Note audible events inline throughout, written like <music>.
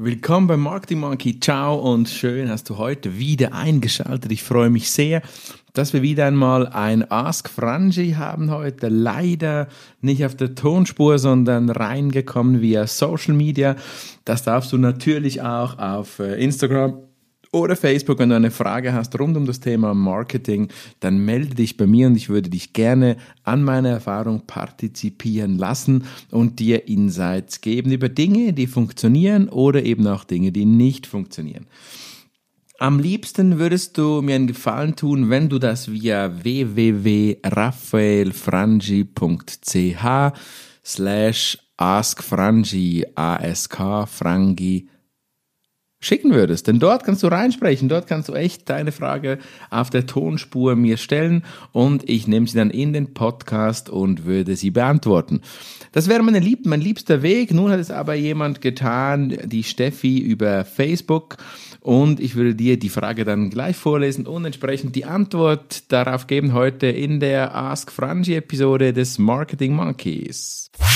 Willkommen bei Marketing Monkey. Ciao und schön hast du heute wieder eingeschaltet. Ich freue mich sehr, dass wir wieder einmal ein Ask Frangi haben heute. Leider nicht auf der Tonspur, sondern reingekommen via Social Media. Das darfst du natürlich auch auf äh, Instagram oder Facebook, wenn du eine Frage hast rund um das Thema Marketing, dann melde dich bei mir und ich würde dich gerne an meiner Erfahrung partizipieren lassen und dir Insights geben über Dinge, die funktionieren oder eben auch Dinge, die nicht funktionieren. Am liebsten würdest du mir einen Gefallen tun, wenn du das via www.raphaelfrangi.ch slash askfrangi, A-S-K, Frangi, schicken würdest. Denn dort kannst du reinsprechen, dort kannst du echt deine Frage auf der Tonspur mir stellen und ich nehme sie dann in den Podcast und würde sie beantworten. Das wäre meine Lieb mein liebster Weg. Nun hat es aber jemand getan, die Steffi über Facebook und ich würde dir die Frage dann gleich vorlesen und entsprechend die Antwort darauf geben heute in der Ask Franchi Episode des Marketing Monkeys.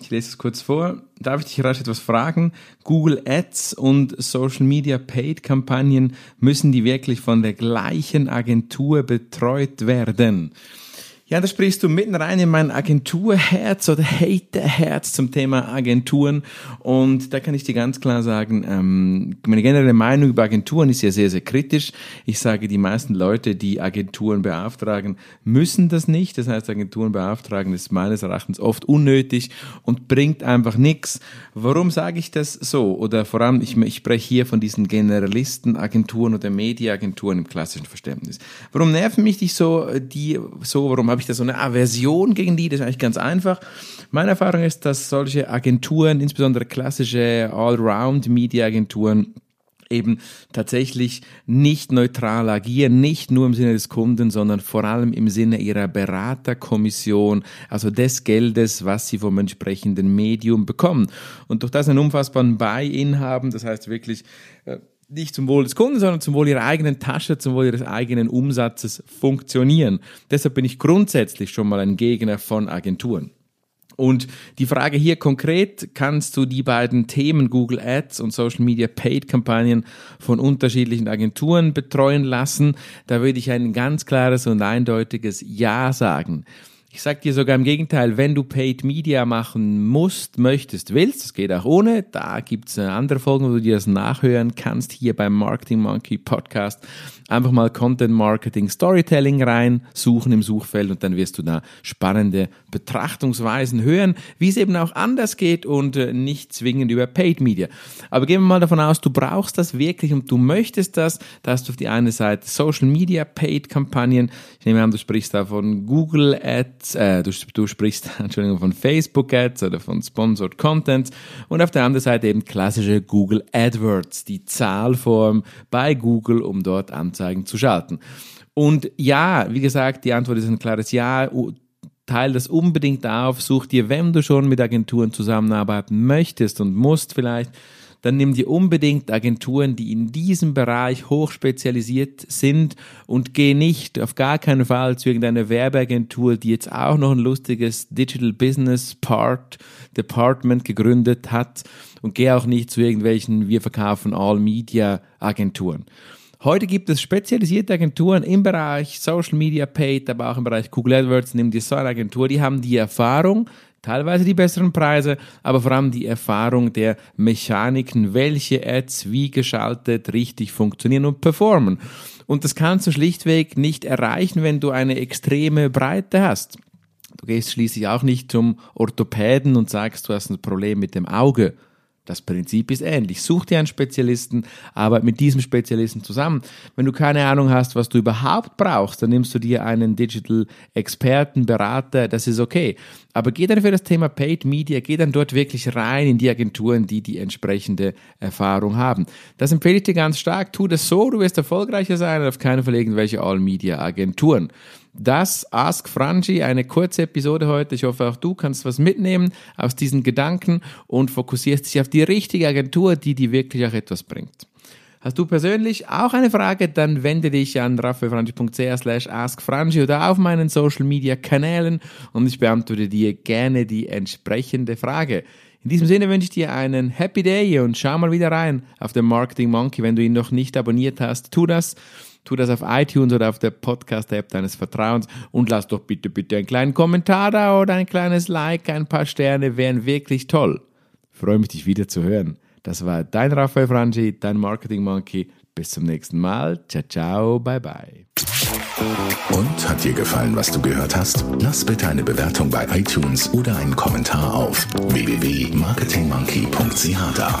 ich lese es kurz vor, darf ich dich rasch etwas fragen? Google Ads und Social Media Paid Kampagnen, müssen die wirklich von der gleichen Agentur betreut werden? Ja, da sprichst du mitten rein in mein Agenturherz oder Haterherz zum Thema Agenturen. Und da kann ich dir ganz klar sagen, ähm, meine generelle Meinung über Agenturen ist ja sehr, sehr kritisch. Ich sage, die meisten Leute, die Agenturen beauftragen, müssen das nicht. Das heißt, Agenturen beauftragen ist meines Erachtens oft unnötig und bringt einfach nichts. Warum sage ich das so? Oder vor allem, ich, ich spreche hier von diesen Generalisten, Agenturen oder Mediaagenturen im klassischen Verständnis. Warum nerven mich die so, die so, warum habe ich da so eine Aversion gegen die? Das ist eigentlich ganz einfach. Meine Erfahrung ist, dass solche Agenturen, insbesondere klassische Allround-Media-Agenturen, eben tatsächlich nicht neutral agieren, nicht nur im Sinne des Kunden, sondern vor allem im Sinne ihrer Beraterkommission, also des Geldes, was sie vom entsprechenden Medium bekommen. Und durch das einen unfassbaren Buy-in haben, das heißt wirklich, äh, nicht zum Wohl des Kunden, sondern zum Wohl ihrer eigenen Tasche, zum Wohl ihres eigenen Umsatzes funktionieren. Deshalb bin ich grundsätzlich schon mal ein Gegner von Agenturen. Und die Frage hier konkret, kannst du die beiden Themen Google Ads und Social Media Paid Kampagnen von unterschiedlichen Agenturen betreuen lassen? Da würde ich ein ganz klares und eindeutiges Ja sagen. Ich sag dir sogar im Gegenteil, wenn du Paid Media machen musst, möchtest, willst, das geht auch ohne, da gibt's andere Folgen, wo du dir das nachhören kannst, hier beim Marketing Monkey Podcast. Einfach mal Content Marketing Storytelling rein, suchen im Suchfeld und dann wirst du da spannende Betrachtungsweisen hören, wie es eben auch anders geht und äh, nicht zwingend über Paid Media. Aber gehen wir mal davon aus, du brauchst das wirklich und du möchtest das. Da hast du auf die eine Seite Social Media Paid Kampagnen. Ich nehme an, du sprichst da von Google Ads, äh, du, du sprichst, <laughs> Entschuldigung, von Facebook Ads oder von Sponsored Content und auf der anderen Seite eben klassische Google AdWords, die Zahlform bei Google, um dort Anzeigen zu schalten. Und ja, wie gesagt, die Antwort ist ein klares Ja. Teil das unbedingt auf. Such dir, wenn du schon mit Agenturen zusammenarbeiten möchtest und musst vielleicht, dann nimm dir unbedingt Agenturen, die in diesem Bereich hochspezialisiert sind und geh nicht auf gar keinen Fall zu irgendeiner Werbeagentur, die jetzt auch noch ein lustiges Digital Business Part Department gegründet hat und geh auch nicht zu irgendwelchen wir verkaufen All Media Agenturen. Heute gibt es spezialisierte Agenturen im Bereich Social Media Paid, aber auch im Bereich Google AdWords, nimm die Agentur, die haben die Erfahrung, teilweise die besseren Preise, aber vor allem die Erfahrung der Mechaniken, welche Ads wie geschaltet richtig funktionieren und performen. Und das kannst du schlichtweg nicht erreichen, wenn du eine extreme Breite hast. Du gehst schließlich auch nicht zum Orthopäden und sagst, du hast ein Problem mit dem Auge das Prinzip ist ähnlich. Such dir einen Spezialisten, arbeite mit diesem Spezialisten zusammen. Wenn du keine Ahnung hast, was du überhaupt brauchst, dann nimmst du dir einen Digital Experten, Berater, das ist okay. Aber geh dann für das Thema Paid Media, geh dann dort wirklich rein in die Agenturen, die die entsprechende Erfahrung haben. Das empfehle ich dir ganz stark. Tu das so, du wirst erfolgreicher sein und auf keinen Fall irgendwelche All-Media-Agenturen. Das Ask Franchi, eine kurze Episode heute. Ich hoffe, auch du kannst was mitnehmen aus diesen Gedanken und fokussierst dich auf die richtige Agentur, die dir wirklich auch etwas bringt. Hast du persönlich auch eine Frage, dann wende dich an raffaelfranchi.ch slash askfranchi oder auf meinen Social Media Kanälen und ich beantworte dir gerne die entsprechende Frage. In diesem Sinne wünsche ich dir einen Happy Day und schau mal wieder rein auf den Marketing Monkey. Wenn du ihn noch nicht abonniert hast, tu das. Tu das auf iTunes oder auf der Podcast-App deines Vertrauens und lass doch bitte, bitte einen kleinen Kommentar da oder ein kleines Like, ein paar Sterne wären wirklich toll. Freue mich, dich wieder zu hören. Das war dein Raphael Franchi, dein Marketing Monkey. Bis zum nächsten Mal. Ciao, ciao, bye, bye. Und hat dir gefallen, was du gehört hast? Lass bitte eine Bewertung bei iTunes oder einen Kommentar auf www.marketingmonkey.ch da.